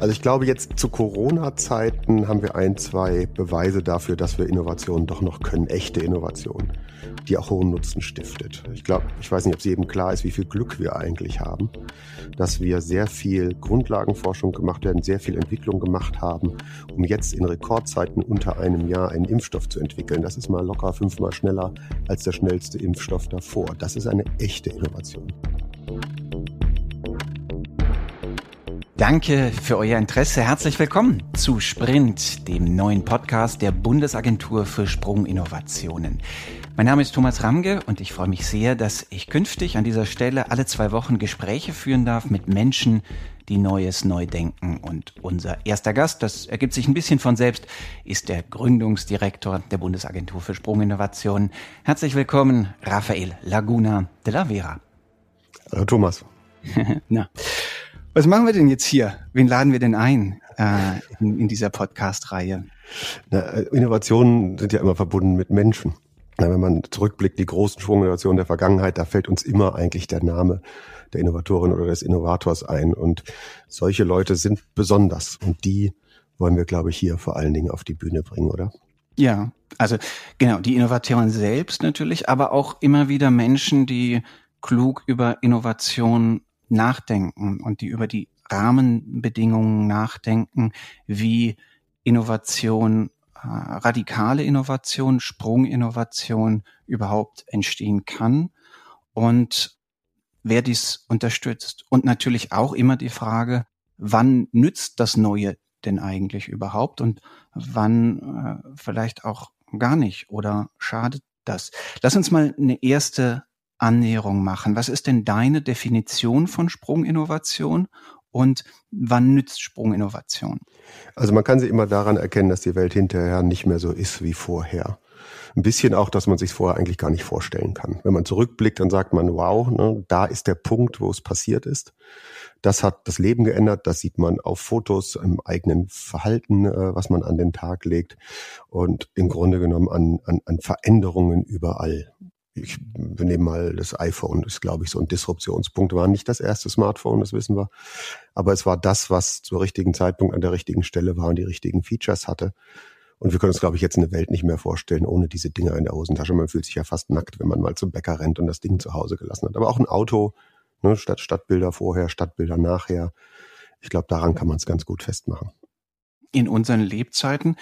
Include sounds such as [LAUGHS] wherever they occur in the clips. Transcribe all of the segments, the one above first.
Also ich glaube, jetzt zu Corona-Zeiten haben wir ein, zwei Beweise dafür, dass wir Innovationen doch noch können, echte Innovationen, die auch hohen Nutzen stiftet. Ich glaube, ich weiß nicht, ob es jedem klar ist, wie viel Glück wir eigentlich haben, dass wir sehr viel Grundlagenforschung gemacht werden, sehr viel Entwicklung gemacht haben, um jetzt in Rekordzeiten unter einem Jahr einen Impfstoff zu entwickeln. Das ist mal locker fünfmal schneller als der schnellste Impfstoff davor. Das ist eine echte Innovation. Danke für euer Interesse. Herzlich willkommen zu Sprint, dem neuen Podcast der Bundesagentur für Sprunginnovationen. Mein Name ist Thomas Ramge und ich freue mich sehr, dass ich künftig an dieser Stelle alle zwei Wochen Gespräche führen darf mit Menschen, die Neues neu denken. Und unser erster Gast, das ergibt sich ein bisschen von selbst, ist der Gründungsdirektor der Bundesagentur für Sprunginnovationen. Herzlich willkommen, Rafael Laguna de la Vera. Hallo Thomas. [LAUGHS] Na, was machen wir denn jetzt hier? Wen laden wir denn ein äh, in, in, dieser Podcast-Reihe? Äh, Innovationen sind ja immer verbunden mit Menschen. Na, wenn man zurückblickt, die großen Schwunginnovationen der Vergangenheit, da fällt uns immer eigentlich der Name der Innovatorin oder des Innovators ein. Und solche Leute sind besonders. Und die wollen wir, glaube ich, hier vor allen Dingen auf die Bühne bringen, oder? Ja, also genau, die Innovatoren selbst natürlich, aber auch immer wieder Menschen, die klug über Innovation nachdenken und die über die Rahmenbedingungen nachdenken, wie Innovation, äh, radikale Innovation, Sprunginnovation überhaupt entstehen kann und wer dies unterstützt. Und natürlich auch immer die Frage, wann nützt das Neue denn eigentlich überhaupt und wann äh, vielleicht auch gar nicht oder schadet das? Lass uns mal eine erste Annäherung machen. Was ist denn deine Definition von Sprunginnovation und wann nützt Sprunginnovation? Also man kann sie immer daran erkennen, dass die Welt hinterher nicht mehr so ist wie vorher. Ein bisschen auch, dass man sich vorher eigentlich gar nicht vorstellen kann. Wenn man zurückblickt, dann sagt man, wow, ne, da ist der Punkt, wo es passiert ist. Das hat das Leben geändert. Das sieht man auf Fotos, im eigenen Verhalten, äh, was man an den Tag legt und im Grunde genommen an, an, an Veränderungen überall ich, wir nehmen mal das iPhone, ist glaube ich so ein Disruptionspunkt, war nicht das erste Smartphone, das wissen wir. Aber es war das, was zur richtigen Zeitpunkt an der richtigen Stelle war und die richtigen Features hatte. Und wir können uns, glaube ich, jetzt eine Welt nicht mehr vorstellen ohne diese Dinger in der Hosentasche. Man fühlt sich ja fast nackt, wenn man mal zum Bäcker rennt und das Ding zu Hause gelassen hat. Aber auch ein Auto, ne, statt Stadtbilder vorher, Stadtbilder nachher. Ich glaube, daran kann man es ganz gut festmachen. In unseren Lebzeiten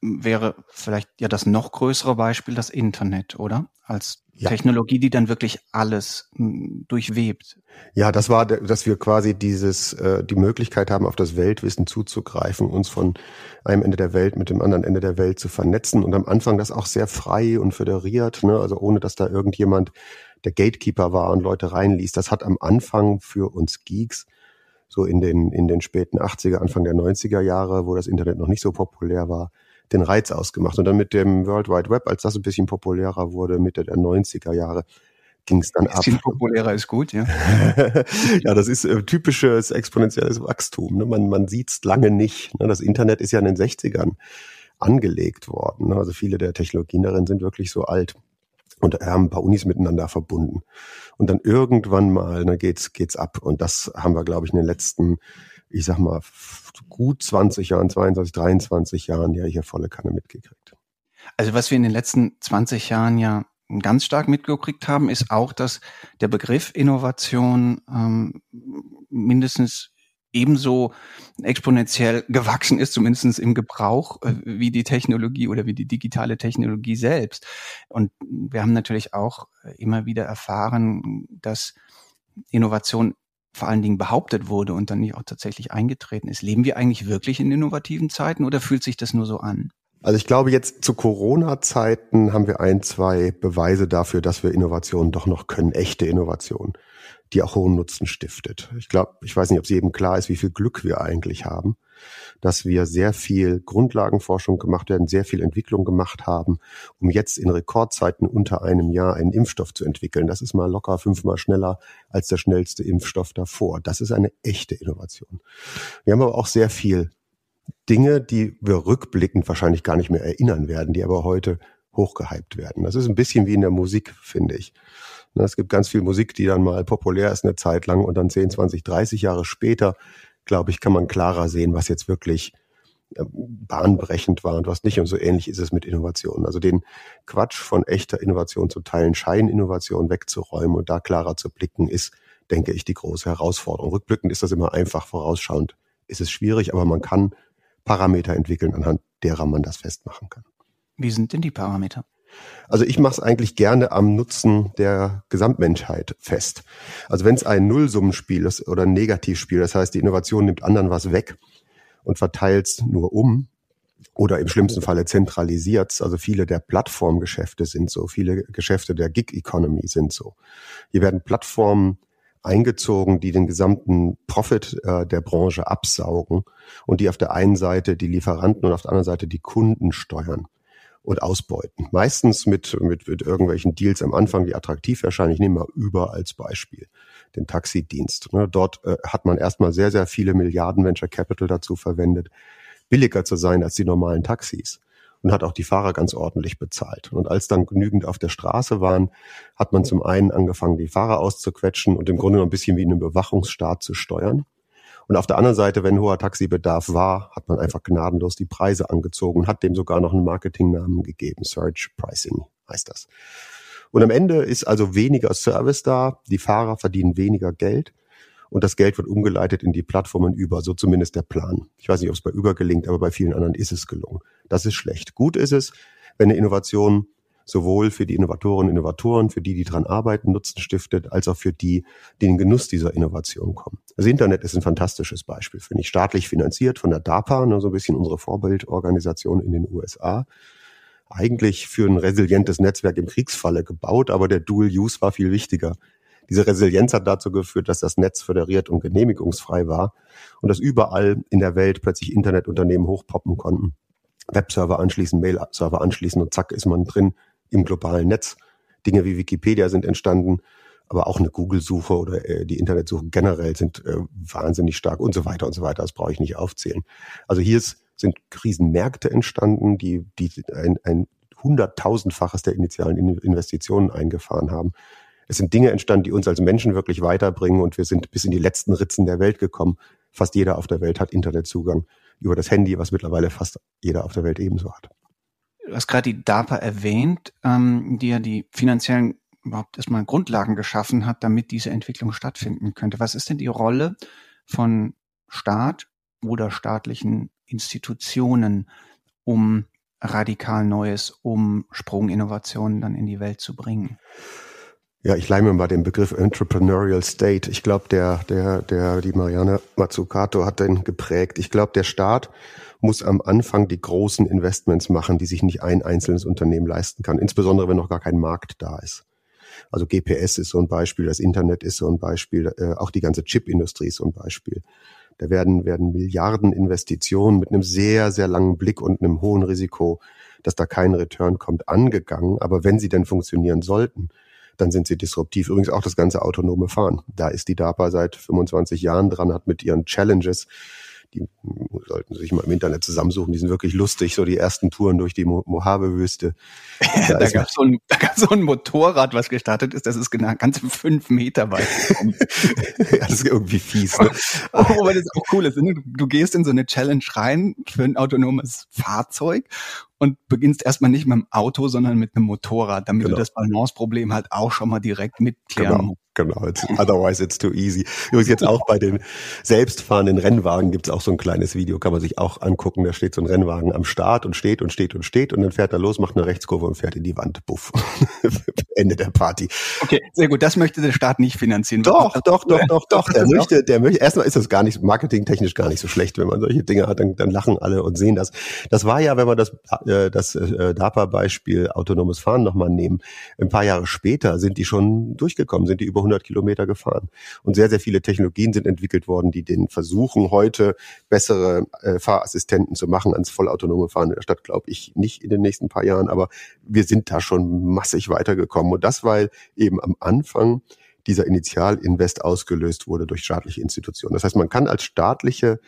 wäre vielleicht ja das noch größere Beispiel das Internet, oder? Als ja. Technologie, die dann wirklich alles hm, durchwebt. Ja, das war, dass wir quasi dieses, äh, die Möglichkeit haben, auf das Weltwissen zuzugreifen, uns von einem Ende der Welt mit dem anderen Ende der Welt zu vernetzen und am Anfang das auch sehr frei und föderiert, ne? also ohne dass da irgendjemand der Gatekeeper war und Leute reinließ. Das hat am Anfang für uns Geeks so in den, in den späten 80er, Anfang der 90er Jahre, wo das Internet noch nicht so populär war, den Reiz ausgemacht. Und dann mit dem World Wide Web, als das ein bisschen populärer wurde, Mitte der 90er Jahre, ging es dann ab. Bisschen populärer ist gut, ja. [LAUGHS] ja, das ist äh, typisches exponentielles Wachstum. Ne? Man, man sieht es lange nicht. Ne? Das Internet ist ja in den 60ern angelegt worden. Ne? Also viele der Technologien darin sind wirklich so alt und haben ein paar Unis miteinander verbunden. Und dann irgendwann mal ne, geht's geht's ab. Und das haben wir, glaube ich, in den letzten ich sag mal, gut 20 Jahren, 22, 23 Jahren ja hier volle Kanne mitgekriegt. Also was wir in den letzten 20 Jahren ja ganz stark mitgekriegt haben, ist auch, dass der Begriff Innovation ähm, mindestens ebenso exponentiell gewachsen ist, zumindest im Gebrauch, äh, wie die Technologie oder wie die digitale Technologie selbst. Und wir haben natürlich auch immer wieder erfahren, dass Innovation vor allen Dingen behauptet wurde und dann nicht auch tatsächlich eingetreten ist. Leben wir eigentlich wirklich in innovativen Zeiten oder fühlt sich das nur so an? Also ich glaube, jetzt zu Corona-Zeiten haben wir ein, zwei Beweise dafür, dass wir Innovationen doch noch können, echte Innovationen, die auch hohen Nutzen stiftet. Ich glaube, ich weiß nicht, ob es jedem klar ist, wie viel Glück wir eigentlich haben dass wir sehr viel Grundlagenforschung gemacht werden, sehr viel Entwicklung gemacht haben, um jetzt in Rekordzeiten unter einem Jahr einen Impfstoff zu entwickeln. Das ist mal locker fünfmal schneller als der schnellste Impfstoff davor. Das ist eine echte Innovation. Wir haben aber auch sehr viel Dinge, die wir rückblickend wahrscheinlich gar nicht mehr erinnern werden, die aber heute hochgehypt werden. Das ist ein bisschen wie in der Musik, finde ich. Es gibt ganz viel Musik, die dann mal populär ist eine Zeit lang und dann 10, 20, 30 Jahre später glaube ich, kann man klarer sehen, was jetzt wirklich äh, bahnbrechend war und was nicht. Und so ähnlich ist es mit Innovationen. Also den Quatsch von echter Innovation zu teilen, Scheininnovation wegzuräumen und da klarer zu blicken, ist, denke ich, die große Herausforderung. Rückblickend ist das immer einfach, vorausschauend ist es schwierig, aber man kann Parameter entwickeln, anhand derer man das festmachen kann. Wie sind denn die Parameter? Also ich mache es eigentlich gerne am Nutzen der Gesamtmenschheit fest. Also wenn es ein Nullsummenspiel ist oder ein Negativspiel, das heißt, die Innovation nimmt anderen was weg und verteilt es nur um, oder im schlimmsten Falle zentralisiert Also viele der Plattformgeschäfte sind so, viele Geschäfte der Gig Economy sind so. Hier werden Plattformen eingezogen, die den gesamten Profit äh, der Branche absaugen und die auf der einen Seite die Lieferanten und auf der anderen Seite die Kunden steuern und ausbeuten. Meistens mit, mit, mit irgendwelchen Deals am Anfang, die attraktiv erscheinen. Ich nehme mal über als Beispiel den Taxidienst. Ne, dort äh, hat man erstmal sehr, sehr viele Milliarden Venture Capital dazu verwendet, billiger zu sein als die normalen Taxis und hat auch die Fahrer ganz ordentlich bezahlt. Und als dann genügend auf der Straße waren, hat man zum einen angefangen, die Fahrer auszuquetschen und im Grunde noch ein bisschen wie einen Überwachungsstaat zu steuern. Und auf der anderen Seite, wenn hoher Taxibedarf war, hat man einfach gnadenlos die Preise angezogen und hat dem sogar noch einen Marketingnamen gegeben. Search Pricing heißt das. Und am Ende ist also weniger Service da, die Fahrer verdienen weniger Geld und das Geld wird umgeleitet in die Plattformen über, so zumindest der Plan. Ich weiß nicht, ob es bei über gelingt, aber bei vielen anderen ist es gelungen. Das ist schlecht. Gut ist es, wenn eine Innovation sowohl für die Innovatorinnen und Innovatoren, für die, die dran arbeiten, Nutzen stiftet, als auch für die, die in den Genuss dieser Innovation kommen. Das Internet ist ein fantastisches Beispiel, finde ich. Staatlich finanziert von der DARPA, ne, so ein bisschen unsere Vorbildorganisation in den USA. Eigentlich für ein resilientes Netzwerk im Kriegsfalle gebaut, aber der Dual Use war viel wichtiger diese Resilienz hat dazu geführt, dass das Netz föderiert und genehmigungsfrei war und dass überall in der Welt plötzlich Internetunternehmen hochpoppen konnten. Webserver anschließen, Mail-Server anschließen und zack ist man drin im globalen Netz. Dinge wie Wikipedia sind entstanden, aber auch eine Google-Suche oder äh, die Internetsuche generell sind äh, wahnsinnig stark und so weiter und so weiter. Das brauche ich nicht aufzählen. Also hier ist, sind Krisenmärkte entstanden, die, die ein, ein hunderttausendfaches der initialen Investitionen eingefahren haben. Es sind Dinge entstanden, die uns als Menschen wirklich weiterbringen und wir sind bis in die letzten Ritzen der Welt gekommen. Fast jeder auf der Welt hat Internetzugang über das Handy, was mittlerweile fast jeder auf der Welt ebenso hat. Du hast gerade die DARPA erwähnt, ähm, die ja die finanziellen überhaupt erstmal Grundlagen geschaffen hat, damit diese Entwicklung stattfinden könnte. Was ist denn die Rolle von Staat oder staatlichen Institutionen, um radikal Neues, um Sprunginnovationen dann in die Welt zu bringen? Ja, ich leime mal den Begriff Entrepreneurial State. Ich glaube, der, der, der, die Marianne Mazzucato hat den geprägt. Ich glaube, der Staat muss am Anfang die großen Investments machen, die sich nicht ein einzelnes Unternehmen leisten kann. Insbesondere, wenn noch gar kein Markt da ist. Also GPS ist so ein Beispiel, das Internet ist so ein Beispiel, äh, auch die ganze Chipindustrie ist so ein Beispiel. Da werden, werden Milliarden Investitionen mit einem sehr, sehr langen Blick und einem hohen Risiko, dass da kein Return kommt, angegangen. Aber wenn sie denn funktionieren sollten, dann sind sie disruptiv. Übrigens auch das ganze autonome Fahren. Da ist die DARPA seit 25 Jahren dran, hat mit ihren Challenges die sollten sich mal im Internet zusammensuchen, die sind wirklich lustig, so die ersten Touren durch die Mo Mojave-Wüste. [LAUGHS] Da, da gab es so, ein, [LAUGHS] so ein Motorrad, was gestartet ist, das ist genau ganze fünf Meter weit. [LAUGHS] ja, das ist irgendwie fies. Ne? Aber das auch cool ist, ne? du gehst in so eine Challenge rein für ein autonomes Fahrzeug und beginnst erstmal nicht mit dem Auto, sondern mit einem Motorrad, damit genau. du das Balanceproblem halt auch schon mal direkt mitklären genau. Genau, it's, otherwise it's too easy. Übrigens jetzt auch bei den selbstfahrenden Rennwagen gibt's auch so ein kleines Video, kann man sich auch angucken. Da steht so ein Rennwagen am Start und steht und steht und steht und dann fährt er los, macht eine Rechtskurve und fährt in die Wand. Buff. [LAUGHS] Ende der Party. Okay, sehr gut. Das möchte der Staat nicht finanzieren. Doch, doch, doch, [LAUGHS] doch, doch. Der möchte, der möchte, erstmal ist das gar nicht, marketingtechnisch gar nicht so schlecht, wenn man solche Dinge hat, dann, dann lachen alle und sehen das. Das war ja, wenn wir das, äh, das äh, DAPA-Beispiel autonomes Fahren nochmal nehmen, ein paar Jahre später sind die schon durchgekommen, sind die über 100 Kilometer gefahren. Und sehr, sehr viele Technologien sind entwickelt worden, die den versuchen, heute bessere äh, Fahrassistenten zu machen ans vollautonome Fahren in der Stadt, glaube ich, nicht in den nächsten paar Jahren. Aber wir sind da schon massig weitergekommen. Und das, weil eben am Anfang dieser Initialinvest ausgelöst wurde durch staatliche Institutionen. Das heißt, man kann als staatliche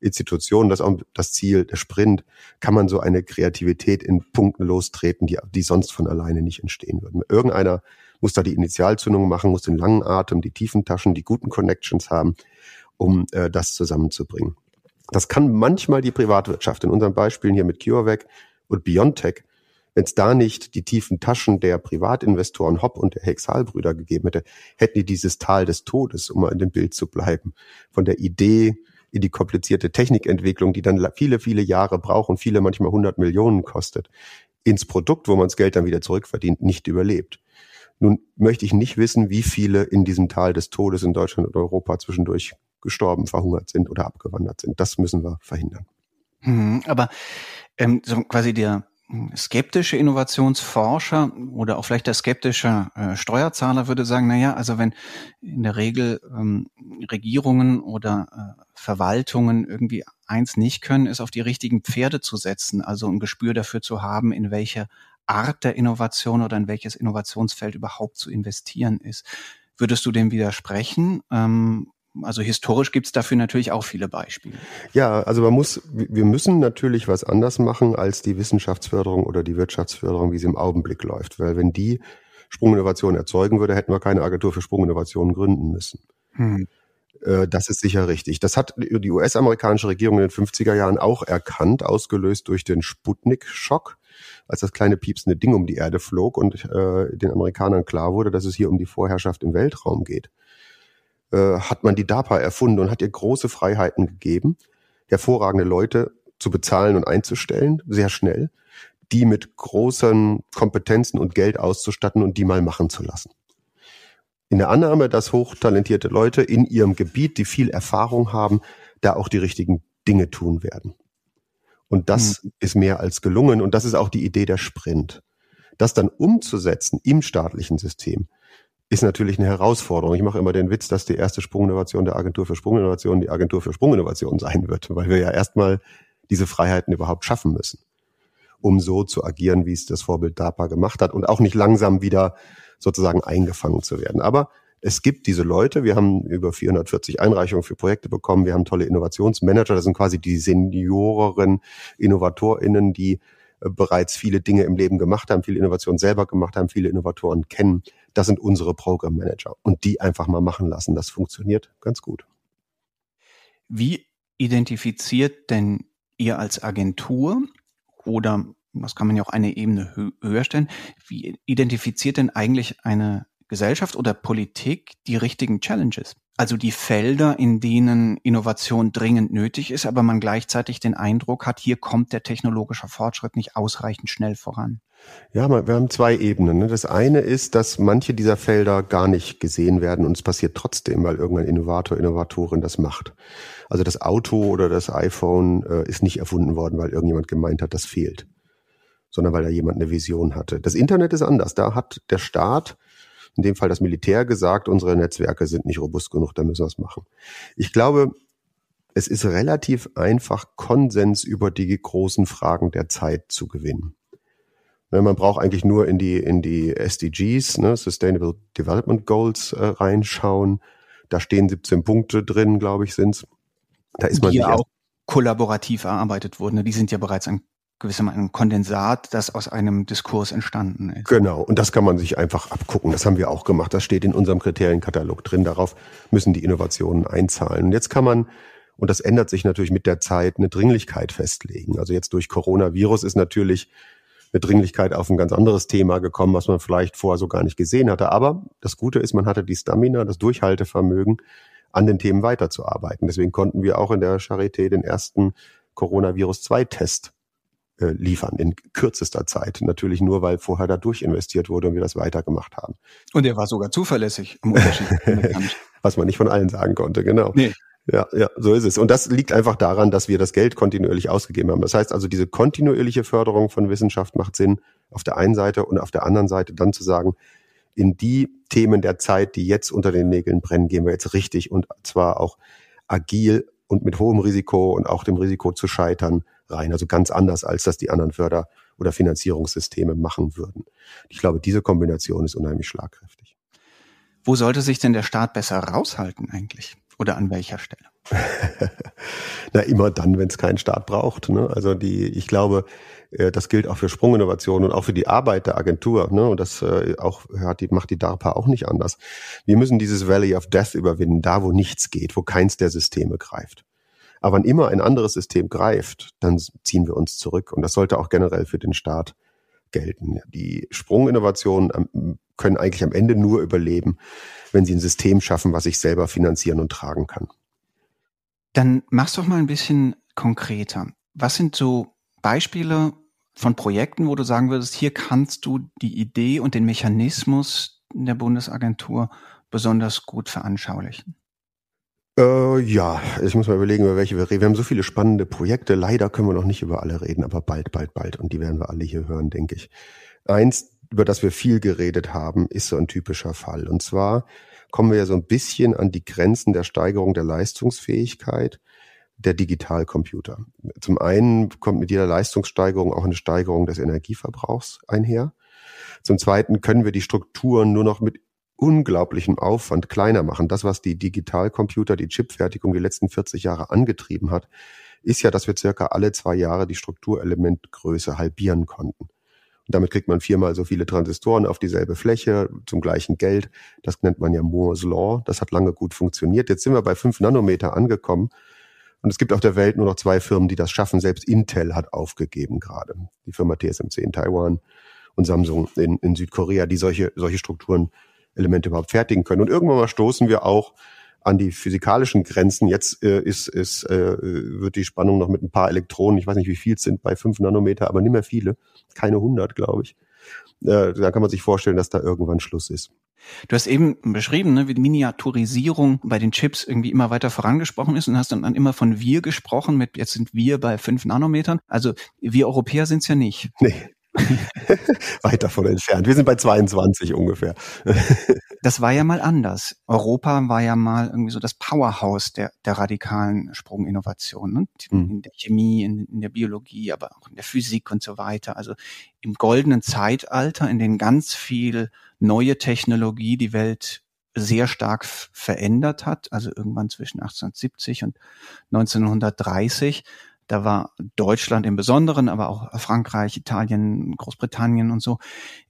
Institution, das ist auch das Ziel, der Sprint, kann man so eine Kreativität in Punkten lostreten, die, die sonst von alleine nicht entstehen würden. Irgendeiner muss da die Initialzündung machen, muss den langen Atem, die tiefen Taschen, die guten Connections haben. um äh, das zusammenzubringen. Das kann manchmal die Privatwirtschaft, in unseren Beispielen hier mit CureVac und BioNTech, wenn es da nicht die tiefen Taschen der Privatinvestoren Hopp und der Hexalbrüder gegeben hätte, hätten die dieses Tal des Todes, um mal in dem Bild zu bleiben, von der Idee in die komplizierte Technikentwicklung, die dann viele, viele Jahre braucht und viele manchmal 100 Millionen kostet, ins Produkt, wo man das Geld dann wieder zurückverdient, nicht überlebt. Nun möchte ich nicht wissen, wie viele in diesem Tal des Todes in Deutschland und Europa zwischendurch gestorben, verhungert sind oder abgewandert sind. Das müssen wir verhindern. Hm, aber ähm, so quasi der skeptische Innovationsforscher oder auch vielleicht der skeptische äh, Steuerzahler würde sagen, na ja, also wenn in der Regel ähm, Regierungen oder äh, Verwaltungen irgendwie eins nicht können, ist auf die richtigen Pferde zu setzen, also ein Gespür dafür zu haben, in welche Art der Innovation oder in welches Innovationsfeld überhaupt zu investieren ist. Würdest du dem widersprechen? Ähm, also historisch gibt es dafür natürlich auch viele Beispiele. Ja, also man muss, wir müssen natürlich was anders machen als die Wissenschaftsförderung oder die Wirtschaftsförderung, wie sie im Augenblick läuft. Weil wenn die Sprunginnovation erzeugen würde, hätten wir keine Agentur für Sprunginnovation gründen müssen. Hm. Äh, das ist sicher richtig. Das hat die US-amerikanische Regierung in den 50er Jahren auch erkannt, ausgelöst durch den Sputnik-Schock, als das kleine piepsende Ding um die Erde flog und äh, den Amerikanern klar wurde, dass es hier um die Vorherrschaft im Weltraum geht. Äh, hat man die DARPA erfunden und hat ihr große Freiheiten gegeben, hervorragende Leute zu bezahlen und einzustellen, sehr schnell, die mit großen Kompetenzen und Geld auszustatten und die mal machen zu lassen. In der Annahme, dass hochtalentierte Leute in ihrem Gebiet, die viel Erfahrung haben, da auch die richtigen Dinge tun werden. Und das mhm. ist mehr als gelungen. Und das ist auch die Idee der Sprint. Das dann umzusetzen im staatlichen System, ist natürlich eine Herausforderung. Ich mache immer den Witz, dass die erste Sprunginnovation der Agentur für Sprunginnovation die Agentur für Sprunginnovation sein wird, weil wir ja erstmal diese Freiheiten überhaupt schaffen müssen, um so zu agieren, wie es das Vorbild DARPA gemacht hat und auch nicht langsam wieder sozusagen eingefangen zu werden. Aber es gibt diese Leute, wir haben über 440 Einreichungen für Projekte bekommen, wir haben tolle Innovationsmanager, das sind quasi die Senioren, InnovatorInnen, die äh, bereits viele Dinge im Leben gemacht haben, viele Innovationen selber gemacht haben, viele Innovatoren kennen. Das sind unsere Programmmanager. Und die einfach mal machen lassen. Das funktioniert ganz gut. Wie identifiziert denn ihr als Agentur oder was kann man ja auch eine Ebene höher stellen, wie identifiziert denn eigentlich eine Gesellschaft oder Politik die richtigen Challenges? Also die Felder, in denen Innovation dringend nötig ist, aber man gleichzeitig den Eindruck hat, hier kommt der technologische Fortschritt nicht ausreichend schnell voran. Ja, wir haben zwei Ebenen. Ne? Das eine ist, dass manche dieser Felder gar nicht gesehen werden und es passiert trotzdem, weil irgendein Innovator, Innovatorin das macht. Also das Auto oder das iPhone äh, ist nicht erfunden worden, weil irgendjemand gemeint hat, das fehlt, sondern weil da jemand eine Vision hatte. Das Internet ist anders. Da hat der Staat in dem Fall das Militär gesagt, unsere Netzwerke sind nicht robust genug, da müssen wir es machen. Ich glaube, es ist relativ einfach, Konsens über die großen Fragen der Zeit zu gewinnen. Ne, man braucht eigentlich nur in die, in die SDGs, ne, Sustainable Development Goals, äh, reinschauen. Da stehen 17 Punkte drin, glaube ich, sind's. Da ist man die ja auch kollaborativ erarbeitet wurden. Ne? Die sind ja bereits an gewissermaßen ein Kondensat, das aus einem Diskurs entstanden ist. Genau, und das kann man sich einfach abgucken. Das haben wir auch gemacht. Das steht in unserem Kriterienkatalog drin. Darauf müssen die Innovationen einzahlen. Und jetzt kann man, und das ändert sich natürlich mit der Zeit, eine Dringlichkeit festlegen. Also jetzt durch Coronavirus ist natürlich eine Dringlichkeit auf ein ganz anderes Thema gekommen, was man vielleicht vorher so gar nicht gesehen hatte. Aber das Gute ist, man hatte die Stamina, das Durchhaltevermögen, an den Themen weiterzuarbeiten. Deswegen konnten wir auch in der Charité den ersten Coronavirus-2-Test äh, liefern in kürzester Zeit. Natürlich nur, weil vorher da durchinvestiert wurde und wir das weitergemacht haben. Und er war sogar zuverlässig im Unterschied. [LAUGHS] Was man nicht von allen sagen konnte, genau. Nee. Ja, ja, so ist es. Und das liegt einfach daran, dass wir das Geld kontinuierlich ausgegeben haben. Das heißt also, diese kontinuierliche Förderung von Wissenschaft macht Sinn auf der einen Seite und auf der anderen Seite dann zu sagen, in die Themen der Zeit, die jetzt unter den Nägeln brennen, gehen wir jetzt richtig und zwar auch agil und mit hohem Risiko und auch dem Risiko zu scheitern rein. Also ganz anders, als das die anderen Förder- oder Finanzierungssysteme machen würden. Ich glaube, diese Kombination ist unheimlich schlagkräftig. Wo sollte sich denn der Staat besser raushalten eigentlich? Oder an welcher Stelle? [LAUGHS] Na, immer dann, wenn es keinen Staat braucht. Ne? Also die, ich glaube, äh, das gilt auch für Sprunginnovation und auch für die Arbeit der Agentur. Ne? Und das äh, auch hat die, macht die DARPA auch nicht anders. Wir müssen dieses Valley of Death überwinden, da wo nichts geht, wo keins der Systeme greift. Aber wann immer ein anderes System greift, dann ziehen wir uns zurück. Und das sollte auch generell für den Staat gelten. Die Sprunginnovationen können eigentlich am Ende nur überleben, wenn sie ein System schaffen, was sich selber finanzieren und tragen kann. Dann mach's doch mal ein bisschen konkreter. Was sind so Beispiele von Projekten, wo du sagen würdest, hier kannst du die Idee und den Mechanismus der Bundesagentur besonders gut veranschaulichen? Äh, ja, ich muss mal überlegen, über welche wir reden. Wir haben so viele spannende Projekte. Leider können wir noch nicht über alle reden, aber bald, bald, bald. Und die werden wir alle hier hören, denke ich. Eins, über das wir viel geredet haben, ist so ein typischer Fall. Und zwar kommen wir ja so ein bisschen an die Grenzen der Steigerung der Leistungsfähigkeit der Digitalcomputer. Zum einen kommt mit jeder Leistungssteigerung auch eine Steigerung des Energieverbrauchs einher. Zum zweiten können wir die Strukturen nur noch mit unglaublichem Aufwand kleiner machen. Das, was die Digitalcomputer, die Chipfertigung die letzten 40 Jahre angetrieben hat, ist ja, dass wir circa alle zwei Jahre die Strukturelementgröße halbieren konnten. Und damit kriegt man viermal so viele Transistoren auf dieselbe Fläche zum gleichen Geld. Das nennt man ja Moore's Law. Das hat lange gut funktioniert. Jetzt sind wir bei fünf Nanometer angekommen. Und es gibt auf der Welt nur noch zwei Firmen, die das schaffen. Selbst Intel hat aufgegeben gerade. Die Firma TSMC in Taiwan und Samsung in, in Südkorea, die solche, solche Strukturen Elemente überhaupt fertigen können. Und irgendwann mal stoßen wir auch an die physikalischen Grenzen. Jetzt äh, ist, ist, äh, wird die Spannung noch mit ein paar Elektronen, ich weiß nicht, wie viel es sind, bei fünf Nanometer, aber nicht mehr viele, keine hundert, glaube ich. Äh, da kann man sich vorstellen, dass da irgendwann Schluss ist. Du hast eben beschrieben, ne, wie die Miniaturisierung bei den Chips irgendwie immer weiter vorangesprochen ist und hast dann, dann immer von wir gesprochen mit jetzt sind wir bei fünf Nanometern. Also wir Europäer sind es ja nicht. Nee, [LAUGHS] Weit davon entfernt. Wir sind bei 22 ungefähr. [LAUGHS] das war ja mal anders. Europa war ja mal irgendwie so das Powerhouse der, der radikalen Sprunginnovation. Ne? Mhm. In der Chemie, in, in der Biologie, aber auch in der Physik und so weiter. Also im goldenen Zeitalter, in dem ganz viel neue Technologie die Welt sehr stark verändert hat, also irgendwann zwischen 1870 und 1930 da war Deutschland im Besonderen, aber auch Frankreich, Italien, Großbritannien und so